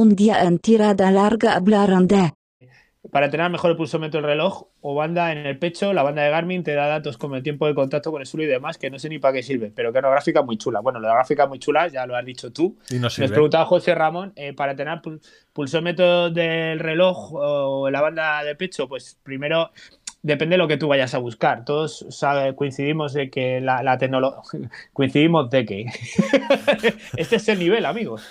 un día en tirada larga hablaron de para tener mejor el pulsómetro del reloj o banda en el pecho, la banda de Garmin te da datos como el tiempo de contacto con el suelo y demás, que no sé ni para qué sirve, pero que es una gráfica muy chula. Bueno, la gráfica muy chula, ya lo has dicho tú. Y no Nos preguntaba José Ramón, eh, para tener pul- pulsómetro del reloj o la banda de pecho, pues primero depende de lo que tú vayas a buscar. Todos coincidimos de que la, la tecnología... coincidimos de que... este es el nivel, amigos.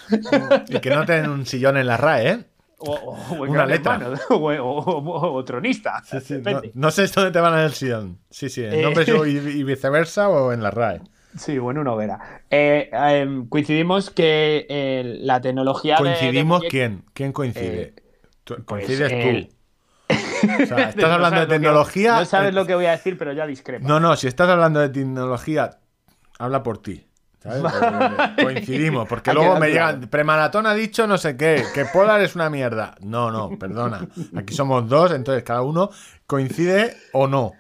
Y que no tengan un sillón en la RAE, ¿eh? O, o- Una letra. o, tronista. No, no sé dónde te van a el sillón. Sí, sí, en Eh. nombres o y, y viceversa o en la RAE. Sí, bueno, una hoguera. Eh, em, coincidimos que eh, la tecnología de- de ¿Coincidimos quién? ¿Quién coincide? Eh, pues, coincides tú. O sea, estás No hablando de lo que- tecnología. no sabes eh, lo que voy a decir, pero ya discrepo. No, no, si estás hablando de tecnología, habla por ti. ¿sabes? Porque Coincidimos, porque luego me llegan. Premaratón ha dicho no sé qué, que Polar es una mierda. No, no, perdona. Aquí somos dos, entonces cada uno coincide o no.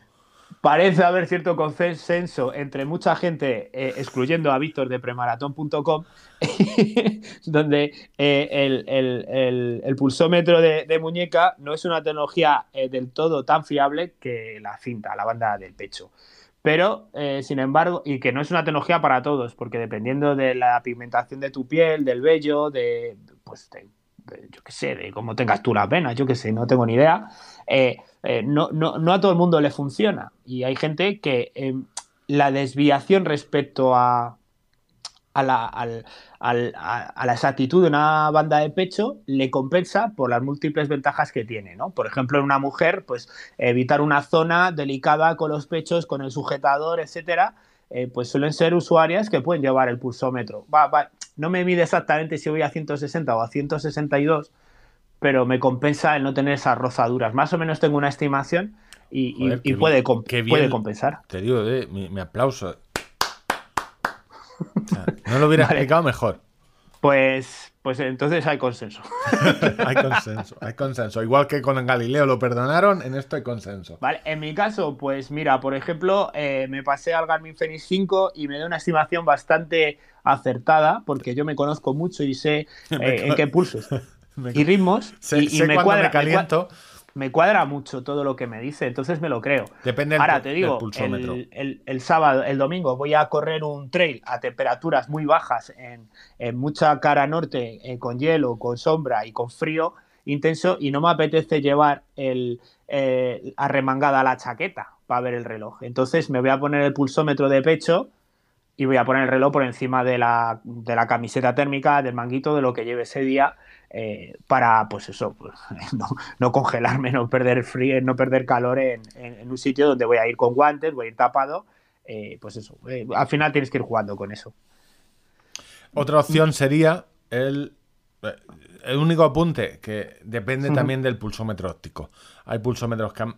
Parece haber cierto consenso entre mucha gente, eh, excluyendo a Víctor de premaratón.com, donde eh, el, el- el- pulsómetro de, muñeca no es una tecnología eh, del todo tan fiable que la cinta, la banda del pecho. Pero, sin embargo, y que no es una tecnología para todos, porque dependiendo de la pigmentación de tu piel, del vello, de, pues, de- yo qué sé, de cómo tengas tú las venas, yo qué sé, no tengo ni idea, eh, eh, no, no, no a todo el mundo le funciona. Y hay gente que eh, la desviación respecto a, a, la, a- a la exactitud de una banda de pecho le compensa por las múltiples ventajas que tiene. ¿no? Por ejemplo, en una mujer, pues evitar una zona delicada con los pechos, con el sujetador, etcétera, eh, pues suelen ser usuarias que pueden llevar el pulsómetro. Va, va, no me mide exactamente si voy a 160 o a 162, pero me compensa el no tener esas rozaduras. Más o menos tengo una estimación y, Joder, puede, bien. compensar. Te digo, eh, mi aplauso. O sea, no lo hubiera Vale. explicado mejor. Pues, pues entonces hay consenso. Hay consenso, hay consenso. Igual que con Galileo lo perdonaron, en esto hay consenso. Vale, en mi caso, pues mira, por ejemplo, eh, me pasé al Garmin Fenix 5 y me da una estimación bastante acertada, porque yo me conozco mucho y sé eh, en qué pulsos y ritmos. sé y, y sé me, cuando cuadra, me me cua- caliento. Me cuadra mucho todo lo que me dice, entonces me lo creo. Depende del, Ahora te del digo, pulsómetro. el, el- el sábado, el domingo voy a correr un trail a temperaturas muy bajas, en, en mucha cara norte, eh, con hielo, con sombra y con frío intenso, y no me apetece llevar el, eh, arremangada la chaqueta para ver el reloj. Entonces me voy a poner el pulsómetro de pecho y voy a poner el reloj por encima de la, de la camiseta térmica, del manguito, de lo que lleve ese día, eh, para, pues eso, pues, no, no congelarme, no perder frío, no perder calor en, en- en un sitio donde voy a ir con guantes, voy a ir tapado, eh, pues eso, eh, al final tienes que ir jugando con eso. Otra opción sería el, el único apunte que depende también del pulsómetro óptico. Hay pulsómetros que han-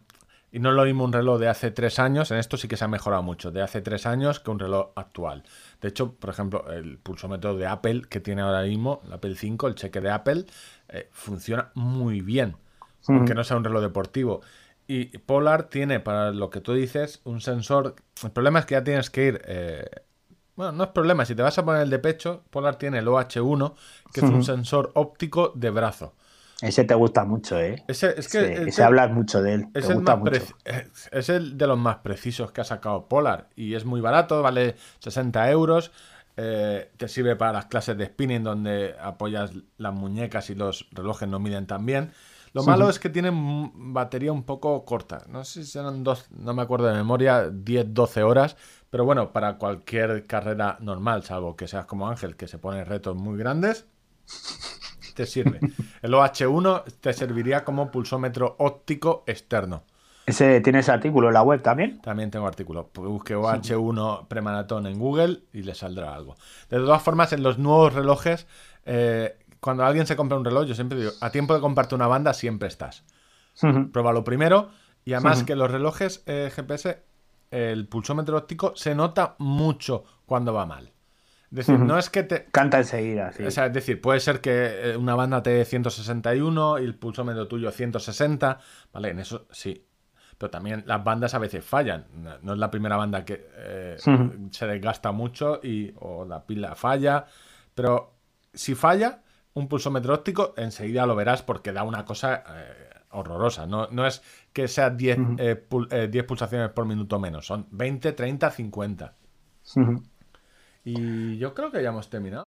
y no es lo mismo un reloj de hace tres años, en esto sí que se ha mejorado mucho, de hace tres años que un reloj actual. De hecho, por ejemplo, el pulsómetro de Apple que tiene ahora mismo, el Apple 5, el cheque de Apple, eh, funciona muy bien, aunque no sea un reloj deportivo. Y Polar tiene, para lo que tú dices, un sensor. El problema es que ya tienes que ir. eh, bueno, no es problema. Si te vas a poner el de pecho, Polar tiene el OH1, que es un Ujú. sensor óptico de brazo. Ese te gusta mucho, ¿eh? Ese, es que Se- ese- mucho de él, es te el, gusta mucho. es- es el de los más precisos que ha sacado Polar. Y es muy barato, vale 60 euros. eh, te sirve para las clases de spinning donde apoyas las muñecas y los relojes no miden tan bien. Lo malo es que tiene m- batería un poco corta. No sé si serán dos, no me acuerdo de memoria, 10-12 horas. Pero bueno, para cualquier carrera normal, salvo que seas como Ángel, que se pone retos muy grandes, te sirve. El OH1 te serviría como pulsómetro óptico externo. Ese, ¿Tienes artículo en la web también? También tengo artículos. Pues Busque OH1 premaratón en Google y le saldrá algo. De todas formas, en los nuevos relojes, eh, cuando alguien se compra un reloj, yo siempre digo, a tiempo de comprarte una banda siempre estás. Pruébalo primero. Y además que los relojes eh, GPS, el pulsómetro óptico, se nota mucho cuando va mal. Es decir, no es que te, Canta enseguida, sí. o sea, es decir, puede ser que eh, una banda te dé 161 y el pulsómetro tuyo 160. Vale, en eso sí. Pero también las bandas a veces fallan. No, es la primera banda que eh, se desgasta mucho y, o la pila falla. Pero si falla, un pulsómetro óptico, enseguida lo verás porque da una cosa eh, horrorosa. No, no es que sea 10 eh, eh, pulsaciones por minuto menos, son 20, 30, 50. Y yo creo que ya hemos terminado.